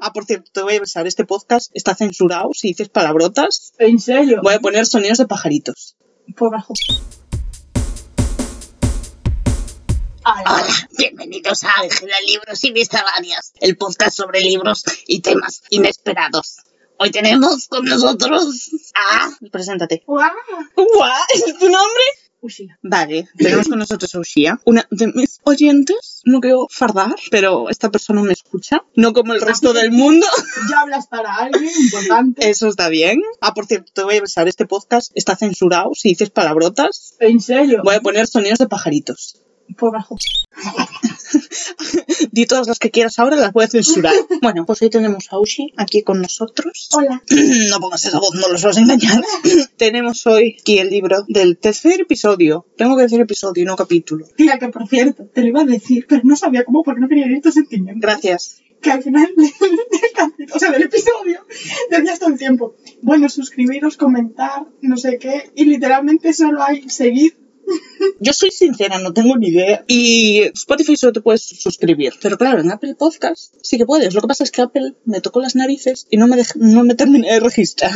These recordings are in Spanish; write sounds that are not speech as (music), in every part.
Ah, por cierto, te voy a avisar, este podcast está censurado. Si dices palabrotas, ¿En serio? voy a poner sonidos de pajaritos. Por bajo. Hola, bienvenidos a Ángela Libros y Misceláneas, el podcast sobre libros y temas inesperados. Hoy tenemos con nosotros a... Preséntate. ¡Guau! ¿Guau? ¿Es tu nombre? Ushia. Vale, tenemos con nosotros a Ushia, una de mis oyentes. No quiero fardar, pero esta persona me escucha, no como el resto del (laughs) mundo. Ya hablas para alguien importante. Eso está bien. Ah, por cierto, te voy a avisar, este podcast está censurado. Si dices palabrotas, ¿En serio? voy a poner sonidos de pajaritos. Por bajo. (laughs) Di todas las que quieras ahora, las voy a censurar. (laughs) Bueno, pues hoy tenemos a Ushi aquí con nosotros. Hola. (clears throat) No pongas esa voz, no los vas a engañar. (laughs) tenemos hoy aquí el libro del tercer episodio. Tengo que decir episodio, no capítulo. Tía, que por cierto, te lo iba a decir, pero no sabía cómo porque no quería ir tus sentimientos. Gracias. Que al final del o sea, del episodio, decías todo el tiempo. Bueno, suscribiros, comentar, no sé qué, y literalmente solo hay seguir. Yo soy sincera, no tengo ni idea. Y Spotify solo te puedes suscribir. Pero claro, en Apple Podcast sí que puedes. Lo que pasa es que Apple me tocó las narices y no me, no me terminé de registrar.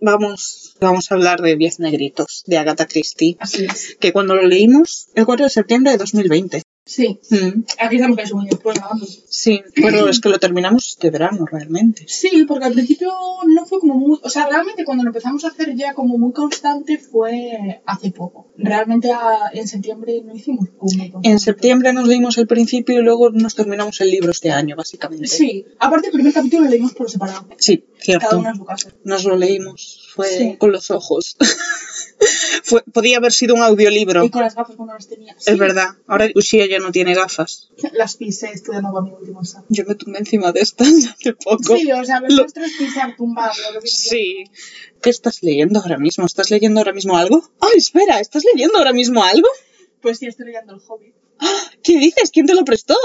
Vamos, vamos a hablar de 10 negritos de Agatha Christie. Así es. Que cuando lo leímos, el 4 de septiembre de 2020. Sí. Mm, Aquí estamos que es un después sí, pero es que lo terminamos este verano realmente. Sí, porque al principio no fue como muy... O sea, realmente cuando lo empezamos a hacer ya como muy constante fue hace poco. Realmente a- en septiembre no hicimos como muy. En septiembre nos leímos el principio y luego nos terminamos el libro este año, básicamente. Sí. Aparte, el primer capítulo lo leímos por separado. Sí, Cada cierto. uno en su casa. Nos lo leímos. Fue Sí. con los ojos. (laughs) Fue, podía haber sido un audiolibro. Y con las gafas cuando las tenía. Es Sí. verdad. Ahora Ushia ya no tiene gafas. (laughs) Las pisé estudiando con mi último examen. Yo me tumbé encima de estas (laughs) hace poco. Sí, o sea, los Lo- nuestros pisar tumbado. Lo que Sí. ¿Qué estás leyendo ahora mismo? ¿Estás leyendo ahora mismo algo? ¡Ay, espera! ¿Estás leyendo ahora mismo algo? Pues sí, estoy leyendo el hobby. ¿Qué dices? ¿Quién te lo prestó?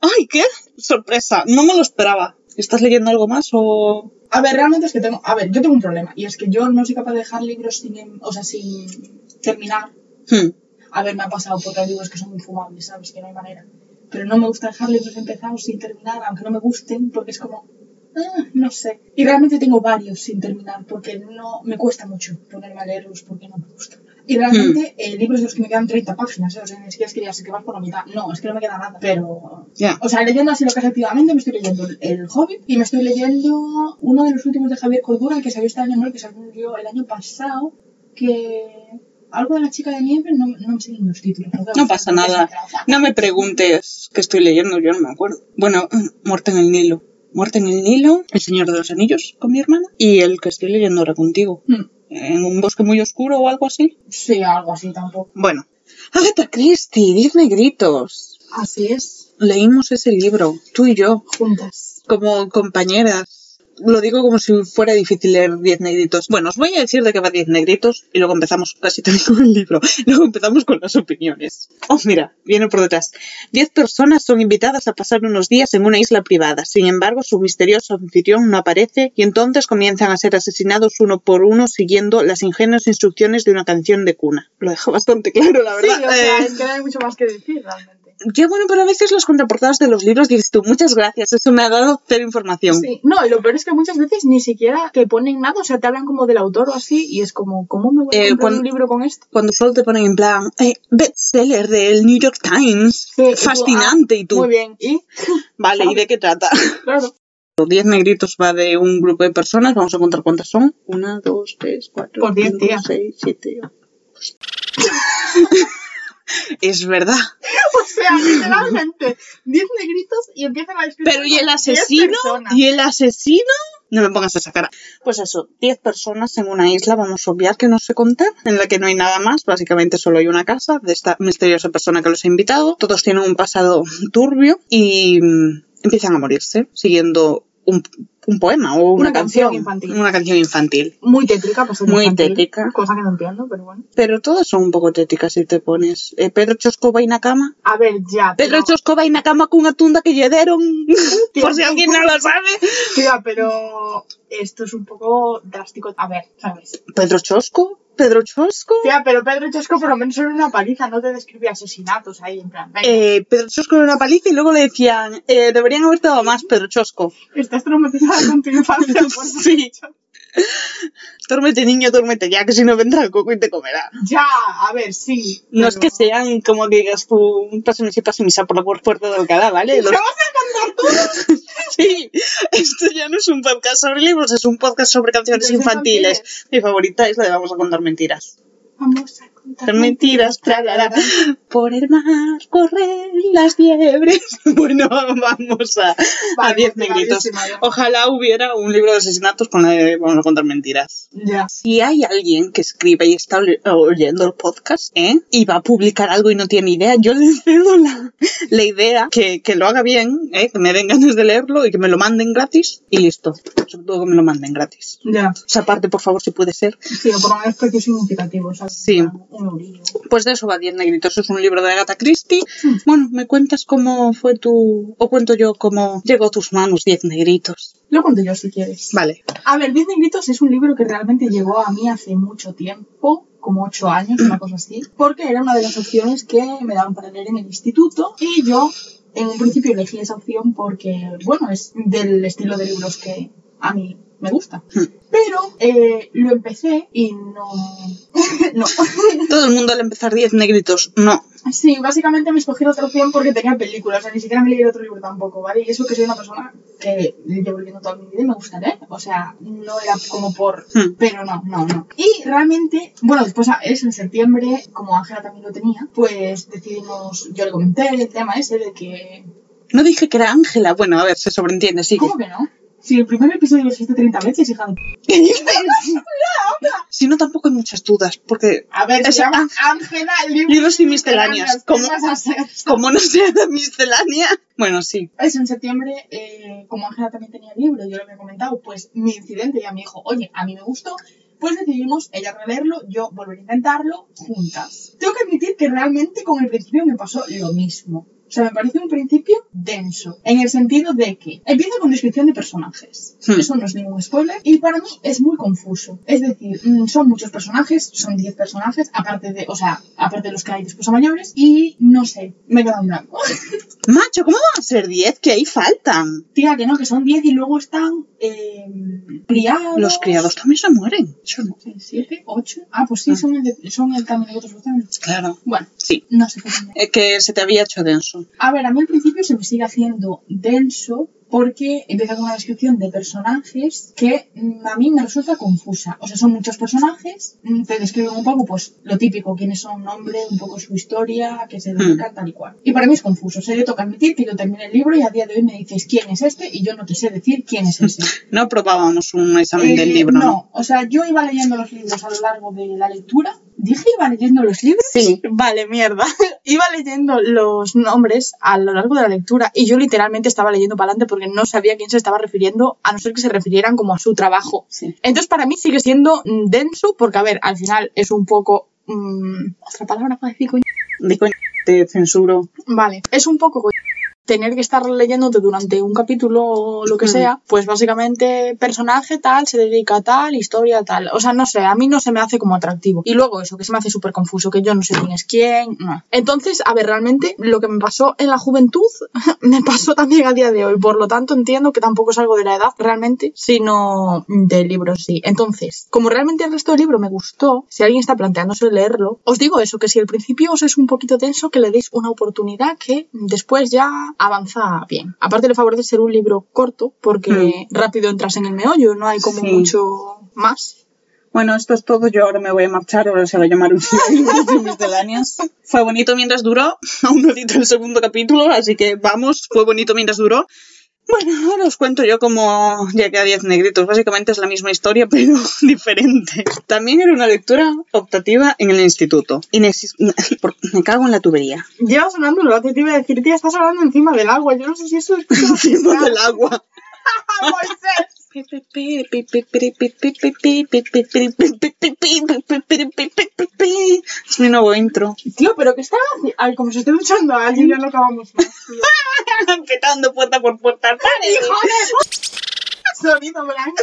¡Ay, qué sorpresa! No me lo esperaba. ¿Estás leyendo algo más o...? A ver, realmente es que tengo... A ver, yo tengo un problema. Y es que yo no soy capaz de dejar libros sin... em- O sea, sin terminar. Hmm. A ver, me ha pasado porque hay libros que son muy fumables, ¿sabes? Que no hay manera. Pero no me gusta dejar libros empezados sin terminar, aunque no me gusten, porque es como... ah, no sé. Y realmente tengo varios sin terminar, porque no me cuesta mucho ponerme a leerlos porque no me gusta. Y realmente eh, libros de los que me quedan 30 páginas, ¿eh? o sea, ni siquiera es que digas que vas por la mitad. No, es que no me queda nada. Pero... Ya. O sea, leyendo así lo que es activamente, me estoy leyendo El, el Hobbit y me estoy leyendo uno de los últimos de Javier Cordura, el que salió este año, no el que salió el año pasado, que algo de la chica de nieve, no, no me sé los títulos. No pasa nada. No me preguntes qué estoy leyendo, yo no me acuerdo. Bueno, (clears throat) Muerte en el Nilo. Muerte en el Nilo, El Señor de los Anillos con mi hermana y el que estoy leyendo ahora contigo. Hmm, En un bosque muy oscuro o algo así. Sí, algo así tampoco. Bueno. Agatha Christie, Diez Negritos. Así es, Leímos ese libro, tú y yo, juntas. como compañeras. Lo digo como si fuera difícil leer Diez Negritos. Bueno, os voy a decir de qué va Diez Negritos y luego empezamos casi (laughs) también con el libro. Luego empezamos con las opiniones. Oh, mira, viene por detrás. Diez personas son invitadas a pasar unos días en una isla privada. Sin embargo, su misterioso anfitrión no aparece y entonces comienzan a ser asesinados uno por uno siguiendo las ingenuas instrucciones de una canción de cuna. Lo dejo bastante claro, la Sí, verdad. o sea, Eh, es que no hay mucho más que decir realmente qué bueno, pero a veces los contraportadas de los libros dices tú, muchas gracias, eso me ha dado cero información. Sí, no, y lo peor es que muchas veces ni siquiera te ponen nada, o sea, te hablan como del autor o así, y es como, ¿cómo me voy a eh, comprar cuando, un libro con esto? Cuando solo te ponen en plan, eh, bestseller del New York Times, sí, fascinante, y tú. Ah, muy bien, ¿y? (laughs) Vale, ¿y de qué trata? (laughs) Claro. 10 negritos va de un grupo de personas, vamos a contar cuántas son. 1, 2, 3, 4, 5, 6, 7, 8. Es verdad. (laughs) o sea, literalmente, 10 negritos y empiezan a escribir. Pero ¿y el 10 asesino? ¿Y el asesino? No me pongas esa cara. Pues eso, 10 personas en una isla, vamos a obviar que no sé contar, en la que no hay nada más, básicamente solo hay una casa de esta misteriosa persona que los ha invitado. Todos tienen un pasado turbio y mm, empiezan a morirse, siguiendo un, un poema o una, Una canción infantil. Una canción infantil. Muy tétrica, pues Muy tétrica. Cosa que no entiendo, pero bueno. Pero todas son un pouco tétricas si te pones. Eh, Pedro Chosco vai na cama. A ver, ya. Pedro pero, Chosco vai na cama cunha tunda que lle deron. (laughs) Por si alguien non lo sabe. Tía, pero esto es un poco drástico. A ver, ¿sabes? ¿Pedro Chosco? ¿Pedro Chosco? Tía, pero Pedro Chosco por lo menos era una paliza, no te describía asesinatos ahí, en plan, venga, Eh, Pedro Chosco era una paliza y luego le decían, eh, deberían haber dado más Pedro Chosco. estás traumatizada con tu infancia. (laughs) por Sí. Duérmete, niño, duérmete ya, que si no vendrá el coco y te comerá. Ya, a ver, sí. No es que sean como que digas tú, pásame si misa por la puerta de Alcalá, ¿vale? ¿Qué Los- vas a contar tú? (laughs) Sí, esto ya no es un podcast sobre libros, es un podcast sobre canciones Canciones infantiles. infantiles. Mi favorita es la de Vamos a contar mentiras. Vamos a contar mentiras, tralala. (laughs) Por el mar corren las liebres. (laughs) Bueno, vamos a, a Vale, diez motivadísima negritos. Ojalá hubiera un libro de asesinatos con la de Vamos a contar mentiras. Ya. Si hay alguien que escribe y está oyendo el podcast, ¿eh? Y va a publicar algo y no tiene idea, yo le cedo la, la idea que, que lo haga bien, ¿eh? Que me den ganas de leerlo y que me lo manden gratis y listo. Sobre todo que me lo manden gratis. Ya. Esa parte, por favor, si puede ser. Sí, o por lo menos precios significativos, ¿sabes? Sí. Pues de eso va Diez Negritos. Es un libro de Agatha Christie. Bueno, ¿me cuentas cómo fue tu... o cuento yo cómo llegó a tus manos Diez Negritos? Lo cuento yo si quieres. Vale. A ver, Diez Negritos es un libro que realmente llegó a mí hace mucho tiempo, como ocho años, una cosa así, porque era una de las opciones que me daban para leer en el instituto y yo en un principio elegí esa opción porque, bueno, es del estilo de libros que a mí me gusta. Pero eh, lo empecé y no... (laughs) no. Todo el mundo al empezar Diez Negritos, no. Sí, básicamente me escogí otra opción porque tenía películas, o sea, ni siquiera me leí otro libro tampoco, ¿vale? Y eso que soy una persona que llevo leyendo toda mi vida y me gusta leer, o sea, no era como por... Hmm. Pero no, no, no. Y realmente, bueno, después eso en septiembre, como Ángela también lo tenía, pues decidimos, yo le comenté el tema ese de que... No dije que era Ángela. Bueno, a ver, se sobreentiende, sí. ¿Cómo que no? Si el primer episodio lo hiciste 30 veces, hija de... (laughs) Si no, tampoco hay muchas dudas, porque A ver, Es se llama Ángela, el libro libros y misceláneas. ¿Cómo no sea la miscelánea. Bueno, sí. Eso, en septiembre, eh, como Ángela también tenía el libro, yo le había comentado, pues mi incidente, ella me dijo, oye, a mí me gustó, pues decidimos ella releerlo, yo volver a intentarlo juntas. Tengo que admitir que realmente con el principio me pasó lo mismo. O sea, me pareció un principio denso, en el sentido de que empieza con descripción de personajes. Hmm. Eso no es ningún spoiler. Y para mí es muy confuso. Es decir, mm, son muchos personajes, son 10 personajes, aparte de, o sea, aparte de los que hay después a mayores, y no sé, me he quedado en blanco. (laughs) Macho, ¿cómo van a ser 10? Que ahí faltan. Tía, que no, que son 10 y luego están eh, criados. Los criados también se mueren. Yo no. 7, 8. Ah, pues sí, Ah. son el, de- son el también otros también. Claro. Bueno, Sí. no sé qué. Es que se te había hecho denso. A ver, a mí al principio se me sigue haciendo denso porque empieza con una descripción de personajes que mm, a mí me resulta confusa. O sea, son muchos personajes, mm, te describen un poco, pues, lo típico, quiénes son, nombre, un poco su historia, a qué se dedican, tal y cual. Y para mí es confuso. O sea, yo toca admitir que yo terminé el libro y a día de hoy me dices quién es este y yo no te sé decir quién es ese. (laughs) No probábamos un examen del Eh, libro, ¿no? No, o sea, yo iba leyendo los libros a lo largo de la lectura. ¿Dije iba leyendo los libros? Sí. (laughs) Vale, mierda. (laughs) iba leyendo los nombres a lo largo de la lectura y yo literalmente estaba leyendo para adelante porque no sabía a quién se estaba refiriendo, a no ser que se refirieran como a su trabajo. Sí. Entonces, para mí sigue siendo mm, denso porque, a ver, al final es un poco... mm, otra palabra para decir coño. Di coño, te censuro. Vale, es un poco coño, tener que estar leyéndote durante un capítulo o lo que Mm. sea, pues básicamente personaje tal, se dedica a tal, historia tal. O sea, no sé, a mí no se me hace como atractivo. Y luego eso, que se me hace súper confuso, que yo no sé quién es quién. no. Entonces, a ver, realmente lo que me pasó en la juventud (laughs) me pasó también a día de hoy. Por lo tanto, entiendo que tampoco es algo de la edad realmente, sino del libro sí. Entonces, como realmente el resto del libro me gustó, si alguien está planteándose leerlo, os digo eso, que si el principio os es un poquito denso, que le deis una oportunidad que después ya avanza bien. Aparte le favorece ser un libro corto porque rápido entras en el meollo, no hay como Sí. mucho más. Bueno, esto es todo. Yo ahora me voy a marchar. Ahora se va a llamar un (laughs) misceláneas. Fue bonito mientras duró. (laughs) Aún no edito el segundo capítulo, así que vamos. Fue bonito mientras duró. Bueno, ahora os cuento yo cómo llegué a 10 negritos. Básicamente es la misma historia, (laughs) pero diferente. También era una lectura optativa en el instituto. Me cago en la tubería. Llevas sonando lo que te iba a decir, tía, estás hablando encima del agua. Yo no sé si eso es... (laughs) Encima del agua. (laughs) Moisés. Es mi nuevo intro. Tío, pero ¿qué está haciendo? Ay, como se esté duchando a alguien, ya no acabamos más. (laughs) Petando puerta por puerta. ¡Hijo de vino blanco.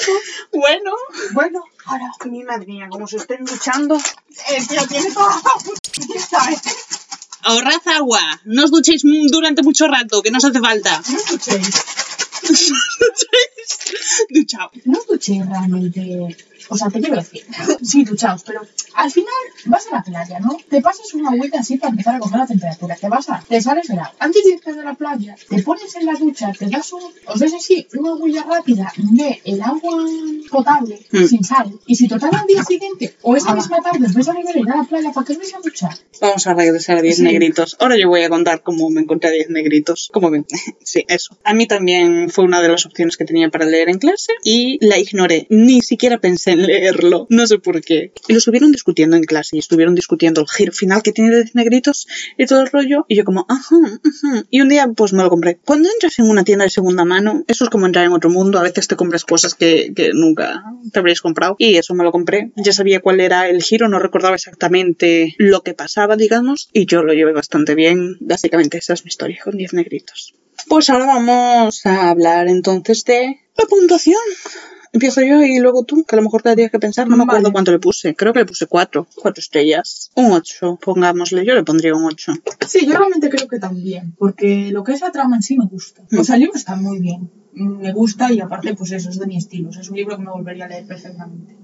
Bueno, Bueno, ahora. mi madre mía, como se estén duchando. Eh, tío, tiene toda la ¿eh? Ahorrad agua, no os duchéis durante mucho rato, que no os hace falta. No escuchéis. Duchaos. No escuchéis realmente. O sea, te quiero decir. (laughs) Sí, duchaos, pero al final vas a la playa, ¿no? Te pasas una agüita así para empezar a coger la temperatura. Te vas a. Te sales del agua. Antes de irte de la playa, te pones en la ducha, te das un. Os ves así, una huella rápida de el agua potable, Mm. sin sal. Y si total al día siguiente o esa misma tarde os vais a beber a la playa, ¿para qué os vais a duchar? Vamos a regresar a 10 Sí. negritos. Ahora yo voy a contar cómo me encontré a 10 negritos. ¿Cómo ven? (laughs) Sí, eso. A mí también fue una de las opciones que tenía para leer en clase y la ignoré. Ni siquiera pensé en leerlo. No sé por qué. Y lo estuvieron discutiendo en clase y estuvieron discutiendo el giro final que tiene 10 negritos y todo el rollo. Y yo como, ajá, ajá. Y un día pues me lo compré. Cuando entras en una tienda de segunda mano, eso es como entrar en otro mundo. A veces te compras cosas que, que nunca te habrías comprado. Y eso me lo compré. Ya sabía cuál era el giro, no recordaba exactamente lo que pasaba, digamos. Y yo lo llevé bastante bien. Básicamente esa es mi historia con 10 negritos. Pues ahora vamos a hablar entonces de la puntuación. Empiezo yo y luego tú, que a lo mejor tendría que pensar, no me acuerdo Vale. cuánto le puse. Creo que le puse cuatro, cuatro estrellas. Un ocho, pongámosle, yo le pondría un ocho. Sí, yo realmente creo que también, porque lo que es la trama en sí me gusta. O sea, el libro está muy bien, me gusta y aparte, pues eso, es de mi estilo. O sea, es un libro que me volvería a leer perfectamente.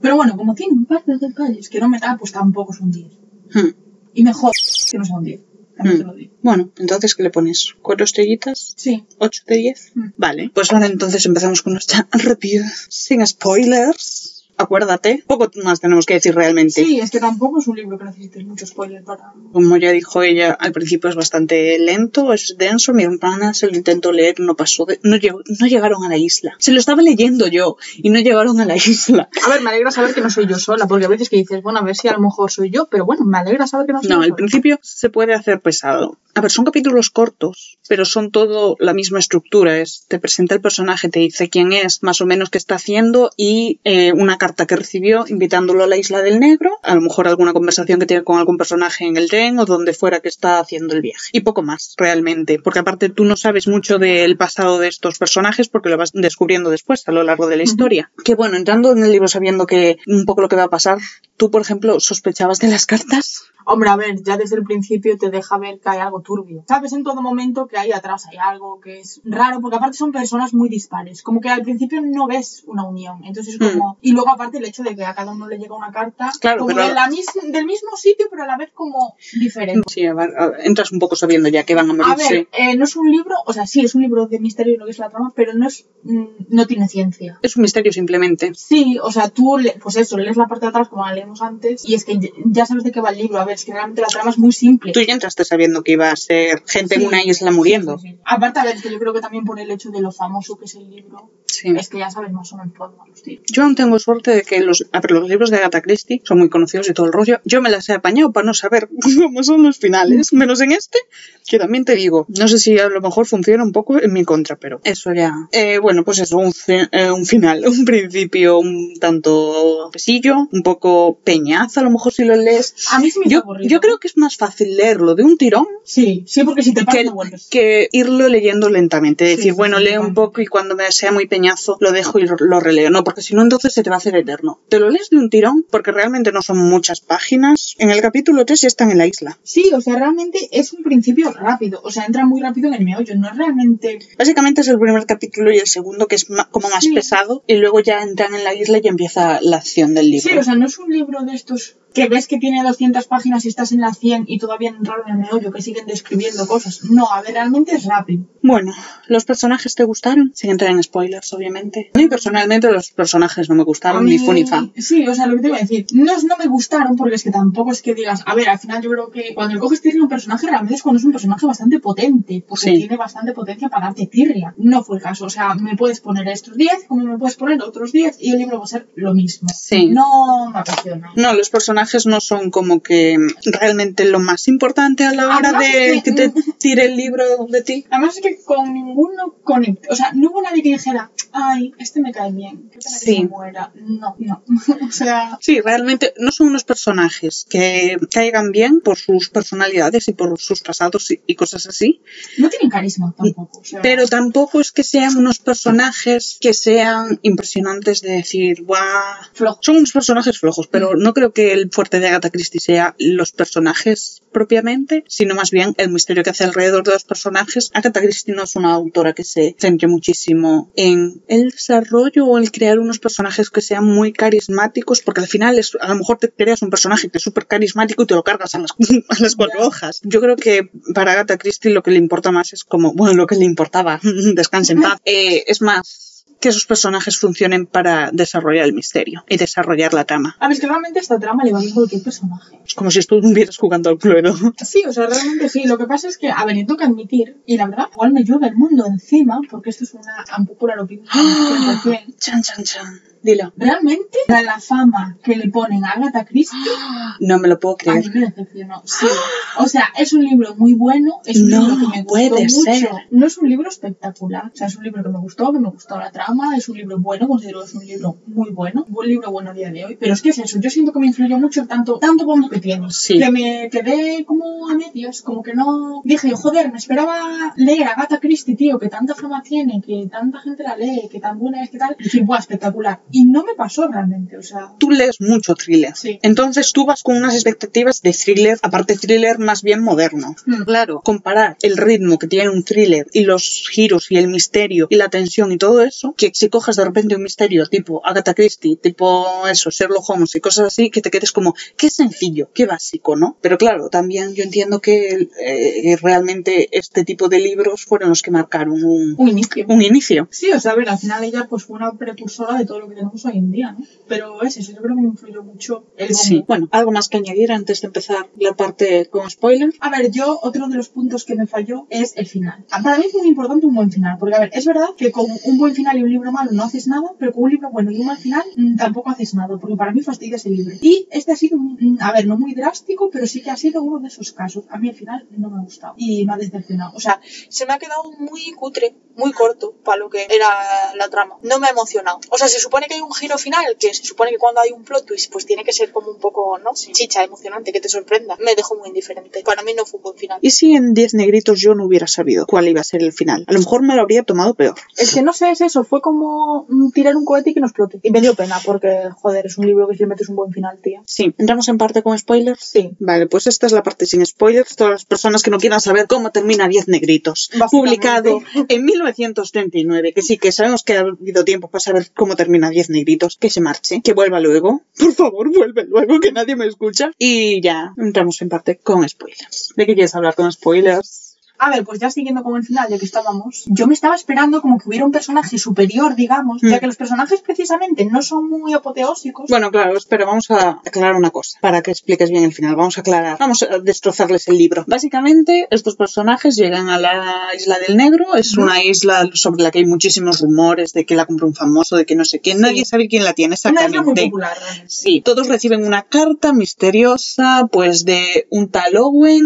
Pero bueno, como tiene un par de detalles que no me da, pues tampoco es un 10. Hmm. Y mejor que no sea un 10, también te lo digo. Bueno, entonces, ¿qué le pones? ¿Cuatro estrellitas? Sí, ¿8 de 10? Mm. Vale, pues ahora entonces empezamos con nuestra (laughs) review sin spoilers. Acuérdate, poco más tenemos que decir realmente. sí, es que tampoco es un libro que necesites mucho spoiler para... Como ya dijo ella, al principio es bastante lento, es denso. Mi hermana se lo intentó leer, no pasó, de- no, llegó- no llegaron a la isla. Se lo estaba leyendo yo y no llegaron a la isla. A ver, me alegra saber que no soy yo sola, porque a veces que dices, bueno, a ver si a lo mejor soy yo, pero bueno, me alegra saber que no soy No, yo al sola. principio se puede hacer pesado. A ver, son capítulos cortos, pero son todo la misma estructura. Es, te presenta el personaje, te dice quién es, más o menos qué está haciendo y eh, una carta que recibió invitándolo a la isla del negro. A lo mejor alguna conversación que tiene con algún personaje en el tren o donde fuera que está haciendo el viaje. Y poco más, realmente. Porque aparte tú no sabes mucho del pasado de estos personajes porque lo vas descubriendo después a lo largo de la historia. Que bueno, entrando en el libro sabiendo que un poco lo que va a pasar, tú, por ejemplo, sospechabas de las cartas. Hombre, a ver, ya desde el principio te deja ver que hay algo turbio. Sabes en todo momento que ahí atrás hay algo que es raro, porque aparte son personas muy dispares. Como que al principio no ves una unión. Entonces es como. Y luego aparte el hecho de que a cada uno le llega una carta Hmm. Claro, como pero- de la mis- del mismo sitio, pero a la vez como diferente. Sí, a ver, a ver, entras un poco sabiendo ya que van a A morirse. ver, eh, no es un libro, o sea, sí es un libro de misterio y lo que es la trama, pero no es, mm, no tiene ciencia. Es un misterio simplemente. Sí, o sea, tú, le- pues eso, lees la parte de atrás como la leemos antes y es que ya- ya sabes de qué va el libro. A ver, es que realmente la trama es muy simple. Tú ya entraste sabiendo que iba a ser gente en Sí. una isla muriendo. Sí, sí. Aparte, a ver, es que yo creo que también por el hecho de lo famoso que es el libro, es que ya sabes más o menos por los. Yo aún tengo suerte de que los, a ver, los libros de Agatha Christie son muy conocidos y todo el rollo. Yo me las he apañado para no saber (laughs) cómo son los finales, menos en este, que también te digo, no sé si a lo mejor funciona un poco en mi contra, pero eso ya. Eh, bueno, pues eso, un, eh, un final, (laughs) un principio un tanto pesillo, un poco peñazo, a lo mejor si lo lees. A mí sí me Yo, aburrido. yo creo que es más fácil leerlo de un tirón Sí, sí, porque si te pasa que, no vuelves. que irlo leyendo lentamente. Decir, sí, bueno, sí, leo un poco y cuando me sea muy peñazo lo dejo y lo, releo. No, porque si no, entonces se te va a hacer eterno. Te lo lees de un tirón porque realmente no son muchas páginas. En el capítulo 3 ya están en la isla. Sí, o sea, realmente es un principio rápido. O sea, entra muy rápido en el meollo. No es realmente. Básicamente es el primer capítulo y el segundo que es como más pesado y luego ya entran en la isla y empieza la acción del libro. Sí, o sea, no es un libro de estos que ves que tiene 200 páginas y estás en la 100 y todavía no entraron en el meollo, que siguen describiendo cosas. No, a ver, realmente es rápido. Bueno, ¿los personajes te gustaron? Sin entrar en spoilers, obviamente. A mí personalmente los personajes no me gustaron, mí- ni fu ni fa. Sí, o sea, lo que te iba a decir. No, no me gustaron porque es que tampoco es que digas, a ver, al final yo creo que cuando coges tirria a un personaje realmente es cuando es un personaje bastante potente, porque Sí. tiene bastante potencia para darte tirria. No fue el caso, o sea, me puedes poner estos 10 como me puedes poner otros 10 y el libro va a ser lo mismo. Sí. No me apasiona. No, los personajes no son como que realmente lo más importante a la hora Además, de es que que- te (laughs) tire el libro de ti. Además es que con ninguno conecté, o sea, no hubo nadie que dijera, ay, este me cae bien, pena que Sí. se muera. No, no. (laughs) o sea, Sí, realmente no son unos personajes que caigan bien por sus personalidades y por sus pasados y, cosas así, no tienen carisma tampoco. O sea, pero tampoco es que sean unos personajes que sean impresionantes de decir, guau. Son unos personajes flojos, pero no creo que el fuerte de Agatha Christie sea los personajes propiamente, sino más bien el misterio que hace alrededor de los personajes. Agatha Christie no es una autora que se centre muchísimo en el desarrollo o el crear unos personajes que sean muy carismáticos, porque al final es, a lo mejor te creas un personaje que es súper carismático y te lo cargas a las, (laughs) a las cuatro hojas. Yo creo que para Agatha Christie lo que le importa más es como, bueno, lo que le importaba, (laughs) descanse en paz, (laughs) eh, es más que esos personajes funcionen para desarrollar el misterio y desarrollar la trama. A ver, es que realmente esta trama le va bien a cualquier personaje. Es como si estuvieras jugando al Cluedo. Sí, o sea, realmente sí. Lo que pasa es que, a ver, yo tengo que admitir, y la verdad, igual me llueve el mundo encima, porque esto es una unpopular opinión. 100%. Chan, chan, chan. Dilo. Realmente, la, la fama que le ponen a Agatha Christie, (gasps) No me lo puedo a mí creer. me decepcionó. Sí. O sea, es un libro muy bueno, es un No, libro que me gustó puede mucho. ser. No es un libro espectacular. O sea, es un libro que me gustó, que me gustó la trama, es un libro bueno, considero que es un libro muy bueno, un buen libro bueno a día de hoy. Pero es que es eso, yo siento que me influyó mucho tanto, tanto como que tiene. Sí. Que me quedé como a medias, como que no. Dije, joder, me esperaba leer a Agatha Christie, tío, que tanta fama tiene, que tanta gente la lee, que tan buena es, que tal. Y dije, buah, espectacular. Y no me pasó realmente, o sea. Tú lees mucho thriller. Sí. Entonces tú vas con unas expectativas de thriller, aparte thriller más bien moderno. Mm. Claro, comparar el ritmo que tiene un thriller y los giros y el misterio y la tensión y todo eso, que si coges de repente un misterio tipo Agatha Christie, tipo eso, Sherlock Holmes y cosas así, que te quedes como, qué sencillo, qué básico, ¿no? Pero claro, también yo entiendo que eh, realmente este tipo de libros fueron los que marcaron un, Un inicio. un inicio. Sí, o sea, a ver, al final ella pues fue una precursora de todo lo que tenemos hoy en día, ¿no? Pero es eso, yo creo que me influyó mucho el. Sí. Bueno, algo más que añadir antes de empezar la parte con spoiler. A ver, yo, otro de los puntos que me falló es el final. Para mí es muy importante un buen final, porque a ver, es verdad que con un buen final y un libro malo no haces nada, pero con un libro bueno y un mal final mm, tampoco haces nada, porque para mí fastidia ese libro. Y este ha sido, mm, a ver, no muy drástico, pero sí que ha sido uno de esos casos. A mí el final no me ha gustado y me ha decepcionado. O sea, se me ha quedado muy cutre, muy corto para lo que era la trama. No me ha emocionado. O sea, se supone que hay un giro final, que se supone que cuando hay un plot twist, pues tiene que ser como un poco, ¿no? Chicha, emocionante, que te sorprenda. Me dejó muy indiferente. Para mí no fue un buen final. ¿Y si en 10 negritos yo no hubiera sabido cuál iba a ser el final? A lo mejor me lo habría tomado peor. Es que no sé, es eso. Fue como tirar un cohete y que no explote. Y me dio pena, porque, joder, es un libro que si le metes un buen final, tía. Sí, entramos en parte con spoilers. Sí. Vale, pues esta es la parte sin spoilers. Todas las personas que no quieran saber cómo termina 10 negritos. Publicado en 1939. Que sí, que sabemos que ha habido tiempo para saber cómo termina 10 negritos. Que se marche, que vuelva luego. Por favor, vuelve luego, que nadie me escucha. Y ya, entramos en parte con spoilers. ¿De qué quieres hablar con spoilers? A ver, pues ya siguiendo con el final, ya que estábamos, yo me estaba esperando como que hubiera un personaje superior, digamos, Mm. ya que los personajes precisamente no son muy apoteósicos. Bueno, claro, espera, vamos a aclarar una cosa para que expliques bien el final. Vamos a aclarar, vamos a destrozarles el libro. Básicamente, estos personajes llegan a la isla del Negro. Es una isla sobre la que hay muchísimos rumores de que la compró un famoso, de que no sé quién. Nadie sabe quién la tiene Una isla muy exactamente. popular. Sí, todos reciben una carta misteriosa, pues de un tal Owen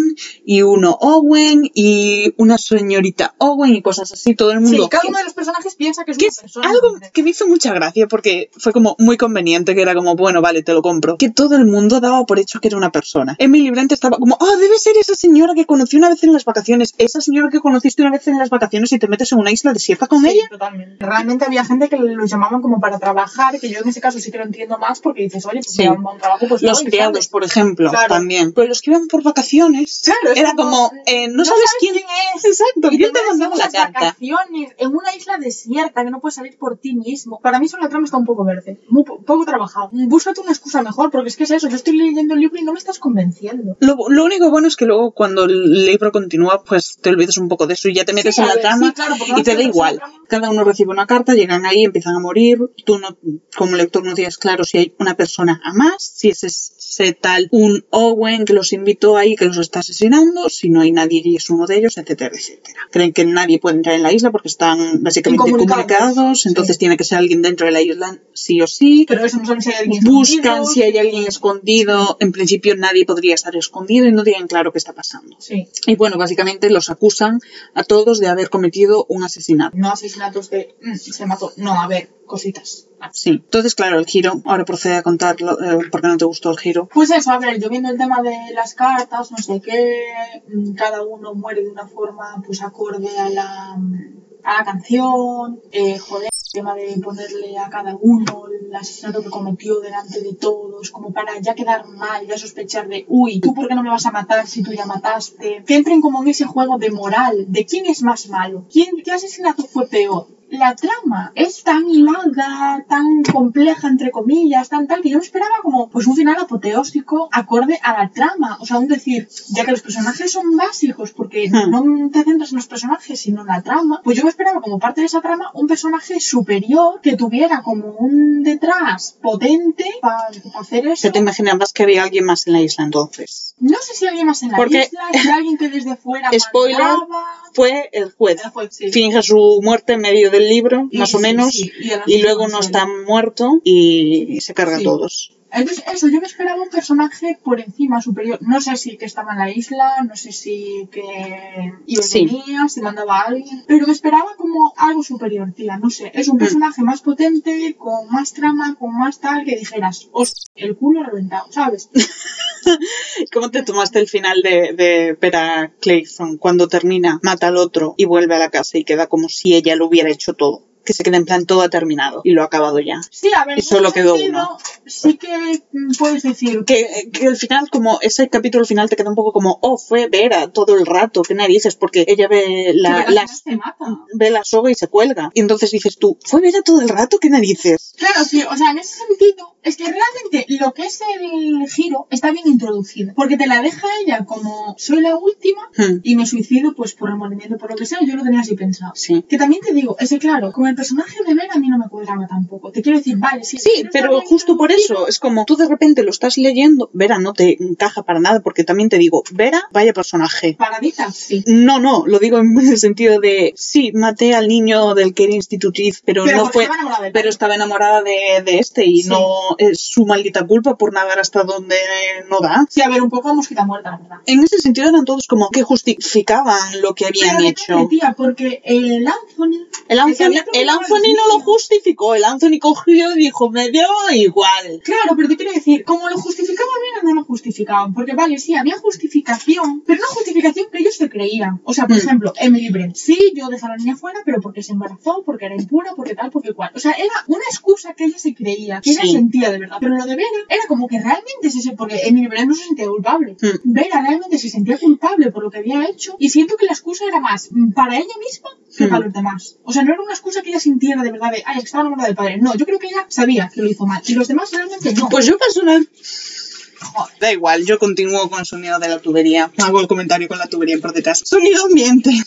y uno Owen y una señorita Owen y cosas así. Todo el mundo. Sí, cada uno de los personajes piensa que es Que una es persona. algo que me hizo mucha gracia porque fue como muy conveniente, que era como, bueno, vale, te lo compro. Que todo el mundo daba por hecho que era una persona. Emily Brent estaba como, oh, debe ser esa señora que conocí una vez en las vacaciones. Esa señora que conociste una vez en las vacaciones y te metes en una isla desierta con Sí, ella. totalmente. Realmente había gente que los llamaban como para trabajar, que yo en ese caso sí que lo entiendo más porque dices, oye, pues Sí. me un trabajo, pues Los criados, por ejemplo, Claro. también. Pero los que iban por vacaciones, Claro, era como, eh, no, sabes quién es. Exacto, Y ¿quién te la unas carta? vacaciones en una isla desierta que no puedes salir por ti mismo. Para mí eso en la trama está un poco verde, muy po- poco trabajado. Búscate una excusa mejor, porque es que es eso, yo estoy leyendo el libro y no me estás convenciendo. Lo, lo único bueno es que luego cuando el libro continúa, pues te olvidas un poco de eso y ya te metes Sí, en la ver, trama sí, claro, y te da igual. Cada uno recibe una carta, llegan ahí, empiezan a morir. Tú no, como lector no tienes claro si hay una persona a más, si es ese tal un Owen que los invitó ahí que los está asesinando, si no hay nadie y es uno de ellos, etcétera, etcétera. Creen que nadie puede entrar en la isla porque están básicamente comunicados, entonces Sí. tiene que ser alguien dentro de la isla sí o sí. Pero eso no saben si hay alguien Buscan escondido. si hay alguien escondido. En principio nadie podría estar escondido y no tienen claro qué está pasando. Sí. Y bueno, básicamente los acusan a todos de haber cometido un asesinato. No asesinatos de "Mm, se mató. No, a ver, cositas. Sí. Entonces, claro, el giro, ahora procede a contar eh, por qué no te gustó el giro. Pues eso, a ver, yo viendo el tema de las cartas, no sé qué, mm, cada uno muere de una forma pues acorde a la, mm, a la canción, eh, joder, el tema de ponerle a cada uno el asesinato que cometió delante de todos, como para ya quedar mal, ya sospechar de, uy, ¿tú por qué no me vas a matar si tú ya mataste? Que entren como en ese juego de moral, de quién es más malo, quién, qué asesinato fue peor. La trama es tan hilada, tan compleja, entre comillas, tan tal, que yo me esperaba como pues un final apoteósico acorde a la trama. O sea, un decir, ya que los personajes son básicos, porque Hmm. no te centras en los personajes, sino en la trama, pues yo me esperaba como parte de esa trama un personaje superior que tuviera como un detrás potente para hacer eso. ¿Qué te imaginabas que había alguien más en la isla entonces? No sé si alguien más en la Porque- isla, si alguien que desde fuera (laughs) Spoiler, mandaba. Fue el juez. El juez, sí. Finge su muerte en medio del libro, más o menos, y luego no está muerto y se carga a todos. Entonces, eso, yo me esperaba un personaje por encima, superior. No sé si que estaba en la isla, no sé si que iba Sí. venía, si mandaba a alguien, pero me esperaba como algo superior, tía, no sé. Es un Mm. personaje más potente, con más trama, con más tal, que dijeras, hostia, el culo reventado, ¿sabes? (laughs) ¿Cómo te tomaste el final de, de Vera Clayton cuando termina, mata al otro y vuelve a la casa y queda como si ella lo hubiera hecho todo? Que se queda en plan todo ha terminado y lo ha acabado ya. Sí, a ver, Y solo quedó sentido, uno. Sí que puedes decir Que, que al final, como ese capítulo final te queda un poco como, oh, fue Vera todo el rato, qué narices, porque ella ve la, que la- se mata. ve la soga y se cuelga. Y entonces dices tú, ¿fue Vera todo el rato? ¿Qué narices? Claro, sí, o sea, en ese sentido, es que realmente lo que es el giro está bien introducido, porque te la deja ella como soy la última Hmm, y me suicido pues por remordimiento, por lo que sea, yo lo tenía así pensado. Sí. Que también te digo, ese claro, el personaje de Vera a mí no me cuadraba tampoco. Te quiero decir, vale, sí. Sí, pero justo por eso, es como tú de repente lo estás leyendo, Vera no te encaja para nada, porque también te digo, Vera, vaya personaje. Paradita, sí. No, no, lo digo en el sentido de, sí, maté al niño del que era institutriz, pero, Pero no fue, estaba del pero estaba enamorada de, de este y Sí. no es su maldita culpa por nadar hasta donde no da. Sí, a ver, un poco mosquita muerta, la verdad. En ese sentido eran todos como que justificaban lo que habían Pero hecho. tía, porque el Anthony... El Anthony, el Anthony no lo justificó, el Anthony cogió y dijo, me dio igual. Claro, pero te quiero decir, como lo justificaban bien o no lo justificaban. Porque vale, sí, había justificación, pero no justificación que ellos se creían. O sea, por Mm. ejemplo, Emily Brent. Sí, yo dejé a la niña fuera, pero porque se embarazó, porque era impura, porque tal, porque cual. O sea, era una excusa que ella se creía, que ella Sí. sentía de verdad. Pero lo de Vera era como que realmente se se- porque Emily Brent no se sentía culpable. Mm. Vera realmente se sentía culpable por lo que había hecho y siento que la excusa era más mm, para ella misma que Mm. para los demás. O sea, no era una excusa que ella sintiera de verdad de, ay, estaba enamorada del padre. No, yo creo que ella sabía que lo hizo mal y los demás realmente no. Pues yo personal... Da igual, yo continúo con el sonido de la tubería. Hago el comentario con la tubería por detrás. Sonido ambiente. (laughs)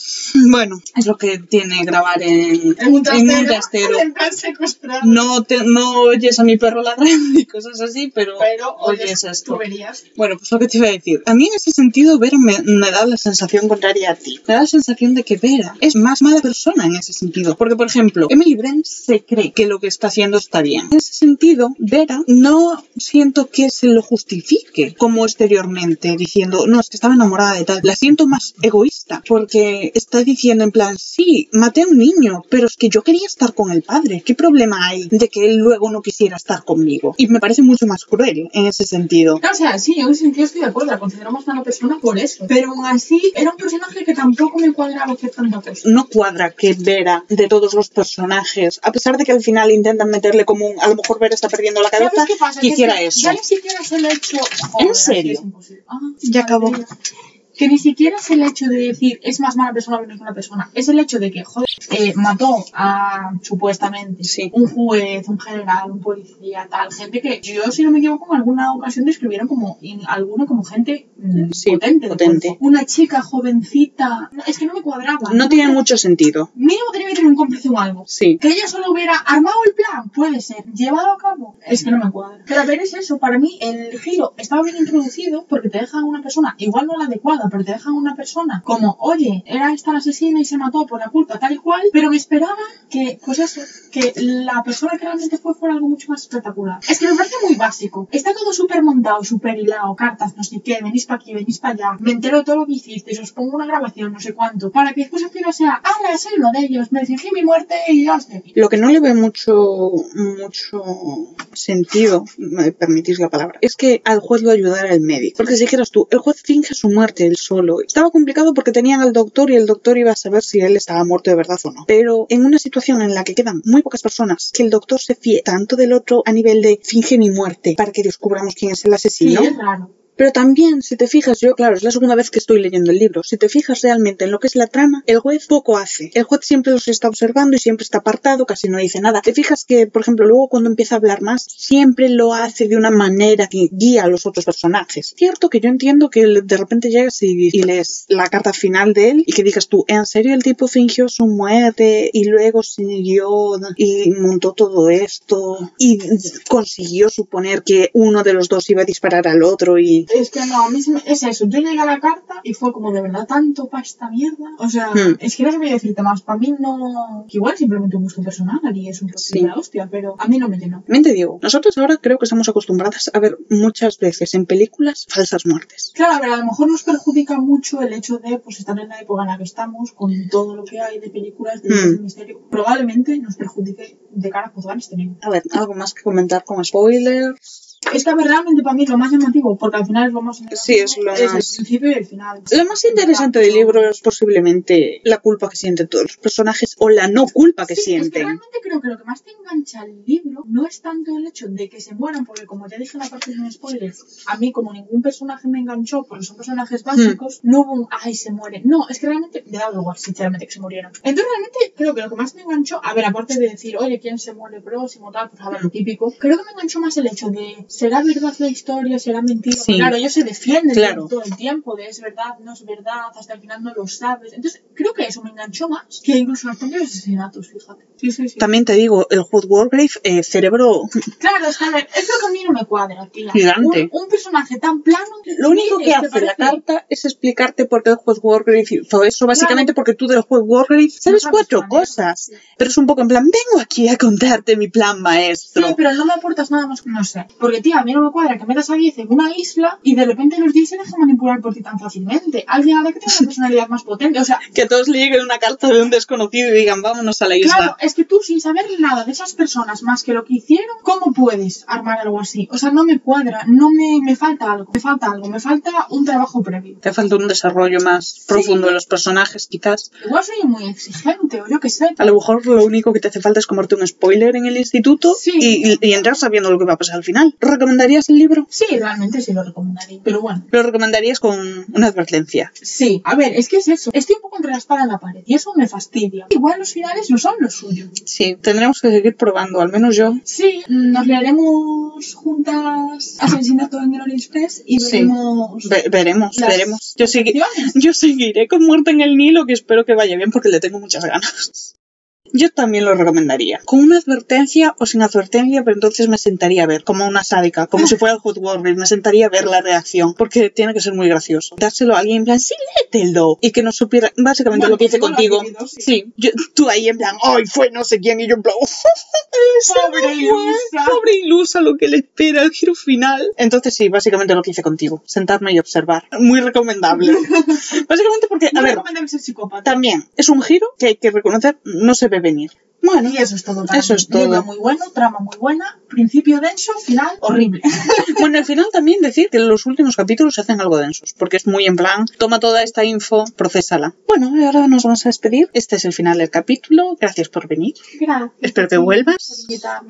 Bueno, es lo que tiene grabar en, En un trastero. (laughs) No, te- no oyes a mi perro ladrando y cosas así, pero, Pero oyes oyes esto. tuberías. Bueno, pues lo que te iba a decir. A mí en ese sentido, Vera me, me da la sensación contraria a ti. Me da la sensación de que Vera es más mala persona en ese sentido. Porque, por ejemplo, Emily Brent se cree que lo que está haciendo está bien. En ese sentido, Vera no siento que se lo justifique como exteriormente, diciendo, no, es que estaba enamorada de tal. La siento más egoísta, porque está diciendo en plan, sí, maté a un niño, pero es que yo quería estar con el padre. ¿Qué problema hay de que él luego no quisiera estar conmigo? Y me parece mucho más cruel en ese sentido. O sea, sí, yo sentido estoy de acuerdo, la considero más mala persona por eso. Pero aún así, era un personaje que tampoco me cuadraba cosa. no cuadra que Vera, de todos los personajes, a pesar de que al final intentan meterle como un, a lo mejor Vera está perdiendo la cabeza, ¿Sabes qué pasa? que es eso. Ya ni siquiera el hecho. ¿En serio? Ah, Ya acabó. Que ni siquiera es el hecho de decir es más mala persona menos mala persona. Es el hecho de que, joder, eh, mató a supuestamente Sí. un juez, un general, un policía, tal. Gente que yo, si no me equivoco, en alguna ocasión describieron como, en alguno como gente mm, Sí, potente. potente. Una chica jovencita. Es que no me cuadraba. No tiene mucho sentido. Mínimo tener un cómplice o algo. Sí. Que ella solo hubiera armado el plan, puede ser. Llevado a cabo, es que no me cuadra. Pero a ver, es eso. Para mí, el giro estaba bien introducido porque te deja una persona igual no la adecuada pero te dejan una persona como, oye, era esta la asesina y se mató por la culpa tal y cual, pero me esperaba que, pues eso, que la persona que realmente fue fuera algo mucho más espectacular. Es que me parece muy básico. Está todo súper montado, súper hilado, cartas, no sé qué, venís para aquí, venís para allá, me entero de todo lo que hicisteis, os pongo una grabación, no sé cuánto, para que después al final sea, ah, soy uno de ellos, me fingí mi muerte y ya. Lo que no le ve mucho, mucho sentido, me permitís la palabra, es que al juez lo ayudara el médico. Porque si dijeras tú, el juez finge su muerte él solo. Estaba complicado porque tenían al doctor y el doctor iba a saber si él estaba muerto de verdad o no. Pero en una situación en la que quedan muy pocas personas, que el doctor se fíe tanto del otro a nivel de finge mi muerte para que descubramos quién es el Sí, asesino. es raro. Pero también, si te fijas, yo, claro, es la segunda vez que estoy leyendo el libro, si te fijas realmente en lo que es la trama, el juez poco hace. El juez siempre los está observando y siempre está apartado, casi no dice nada. Te fijas que, por ejemplo, luego cuando empieza a hablar más, siempre lo hace de una manera que guía a los otros personajes. Cierto que yo entiendo que de repente llegas y, y lees la carta final de él y que digas tú, ¿en serio el tipo fingió su muerte y luego siguió y montó todo esto y consiguió suponer que uno de los dos iba a disparar al otro y Es que no, a mí es eso. Yo llegué a la carta y fue como de verdad tanto para esta mierda. O sea, Hmm. es que no sabía decirte más. Para mí no. que Igual simplemente un gusto personal y es un poco Sí. de la hostia, pero a mí no me llenó. También te digo, nosotros ahora creo que estamos acostumbradas a ver muchas veces en películas falsas muertes. Claro, a ver, a lo mejor nos perjudica mucho el hecho de pues estar en la época en la que estamos, con todo lo que hay de películas de, Hmm. misterio. Probablemente nos perjudique de cara a juzgar este. A ver, algo más que comentar con spoilers. Es que, realmente para mí lo más llamativo, porque al final es lo más Sí, es lo es más- el principio y el final. Lo más interesante del libro es posiblemente la culpa que sienten todos los personajes o la no culpa que Sí, es que sienten. realmente creo que lo que más te engancha al libro no es tanto el hecho de que se mueran, porque como ya dije en la parte de un spoiler, a mí como ningún personaje me enganchó, porque son personajes básicos, no hubo un ay se muere. No, es que realmente me da igual, sinceramente, que se murieran. Entonces realmente creo que lo que más me enganchó, a ver, aparte de decir, oye, ¿quién se muere próximo? Tal, pues a ver, lo típico, creo que me enganchó más el hecho de, ¿será verdad la historia? ¿Será mentira? Sí. Claro, ellos se defienden Claro. todo el tiempo de es verdad, no es verdad, hasta el final no lo sabes. Entonces creo que eso me enganchó más que incluso los propios asesinatos, fíjate. Sí, sí, sí. También te digo, el juez Wargrave, eh, cerebro, Claro, es que a ver, es lo que a mí no me cuadra, tía. Gigante. Un, un personaje tan plano. lo único que ¿te hace la carta es explicarte por qué el juez Wargrave hizo eso, básicamente porque tú del juez Wargrave sabes sabes cuatro cosas, sí. pero es un poco en plan, vengo aquí a contarte mi plan Sí, maestro. pero no me aportas nada más que no sé. Porque, tía, a mí no me cuadra que metas a 10 en una isla y de repente los 10 se dejan manipular por ti tan fácilmente. Alguien habrá que tener una personalidad más potente. O sea, (laughs) Que a todos le llegue una carta de un desconocido y digan, vámonos a la isla. Claro, es que tú sin saber nada de esas personas más que lo que hicieron, ¿cómo puedes armar algo así? O sea, no me cuadra, no me, me falta algo, me falta algo, me falta un trabajo previo. Te falta un desarrollo más profundo de los personajes, quizás. Igual soy muy exigente o yo qué sé. A lo mejor lo único que te hace falta es comerte un spoiler en el instituto Sí. y- y entrar sabiendo lo que va a pasar al final. ¿Recomendarías el libro? Sí, realmente sí lo recomendaría. Pero bueno, Lo recomendarías con una advertencia. sí. A ver, es que es eso. Estoy un poco entre la espada y la pared y eso me fastidia. Igual los finales no son lo suyo. Sí, tendremos que seguir probando, al menos yo. Sí, nos leeremos juntas Asesinato en el Express y Sí. veremos Ve- veremos, las veremos. Yo, segui- opciones. (laughs) yo seguiré con Muerte en el Nilo, que espero que vaya bien porque le tengo muchas ganas. Yo también lo recomendaría. Con una advertencia o sin advertencia, pero entonces me sentaría a ver, como una sádica, como si fuera el Hot Warrior, me sentaría a ver la reacción, porque tiene que ser muy gracioso. Dárselo a alguien en plan, sí, léetelo, y que no supiera básicamente Bueno, lo que hice he contigo. sí. Sí, yo- tú ahí en plan, ay, fue no sé quién, y yo en plan, Pobre ilusa. pobre ilusa lo que le espera, el giro final. Entonces sí, básicamente lo que hice contigo, sentarme y observar. Muy recomendable. (laughs) básicamente porque, a No ver, recomendable ser psicópata. también es un giro que hay que reconocer, no se ve venir. Bueno, Y eso es todo. para Eso mí. es todo. Libro muy bueno, trama muy buena, principio denso, final horrible. (laughs) bueno, al final también decir que los últimos capítulos se hacen algo densos, porque es muy en plan, toma toda esta info, procésala. Bueno, y ahora nos vamos a despedir. Este es el final del capítulo. Gracias por venir. Gracias. Espero que vuelvas.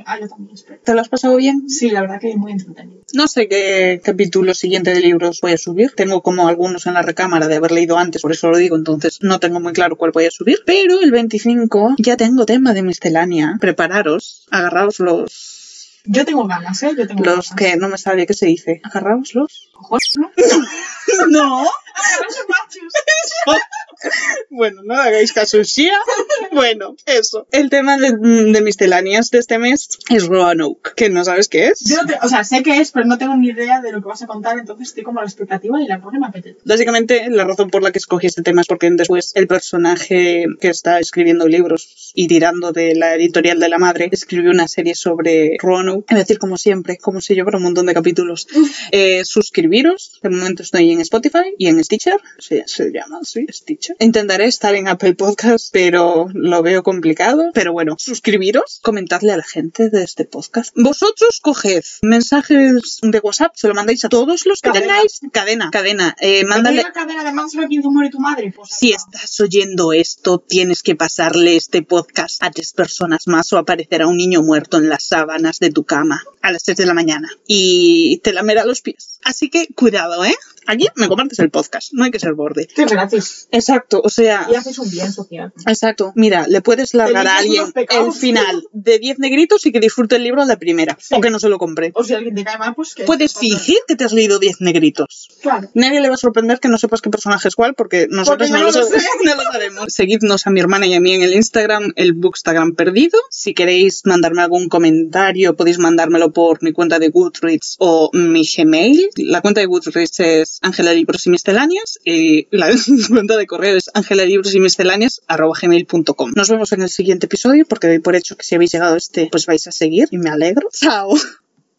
Ah, yo también espero. ¿Te lo has pasado bien? Sí, la verdad que muy entretenido. No sé qué capítulo siguiente de libros voy a subir. Tengo como algunos en la recámara de haber leído antes, por eso lo digo, entonces no tengo muy claro cuál voy a subir. Pero el 25 ya tengo tema de miscelánea. Prepararos, agarraos los... Yo tengo ganas, ¿eh? Yo tengo Los ganas. que no me sabe qué se dice. Agarraos los... ¿no? (laughs) No. Bueno, no le hagáis caso. Bueno, eso. El tema de, de misceláneas de este mes es Roanoke, que no sabes qué es. Yo no te- o sea, sé que es, pero no tengo ni idea de lo que vas a contar, entonces estoy como a la expectativa y la cosa me apetece. Básicamente, la razón por la que escogí este tema es porque después el personaje que está escribiendo libros y tirando de la editorial de la madre escribió una serie sobre Roanoke. Es decir, como siempre, como si llevara un montón de capítulos. Eh, suscribiros. De momento estoy en Spotify y en Stitcher. Sí, se llama así, Stitcher. Intentaré estar en Apple Podcast, pero lo veo complicado. Pero bueno, suscribiros, comentadle a la gente de este podcast. Vosotros coged mensajes de WhatsApp, se lo mandáis a todos los que Cadena. tengáis. Cadena, cadena. Eh, mándale. Cadena de se muere tu madre. Pues, Si estás oyendo esto, tienes que pasarle este podcast a tres personas más o aparecerá un niño muerto en las sábanas de tu cama a las 3 de la mañana y te lamerá los pies. Así que cuidado, ¿eh? Aquí me compartes el podcast, no hay que ser borde. Es gratis. Exacto, o sea... Y haces un bien social. Exacto, mira, le puedes largar a alguien el final de 10 negritos y que disfrute el libro a la primera, Sí. o que no se lo compre. O si alguien te cae mal, pues que. Puedes fingir que te has leído 10 negritos. Claro. Nadie le va a sorprender que no sepas qué personaje es cuál, porque nosotros Porque no, lo, lo sabemos, sé. (laughs) no lo sabemos. Seguidnos a mi hermana y a mí en el Instagram, el Bookstagram perdido. Si queréis mandarme algún comentario, podéis mandármelo por mi cuenta de Goodreads o mi Gmail. La cuenta de Goodreads es Ángela Libros y Misceláneas y la (laughs) cuenta de correo es Ángela Libros y gmail.com. Nos vemos en el siguiente episodio porque doy por hecho que si habéis llegado a este, pues vais a seguir y me alegro. Chao.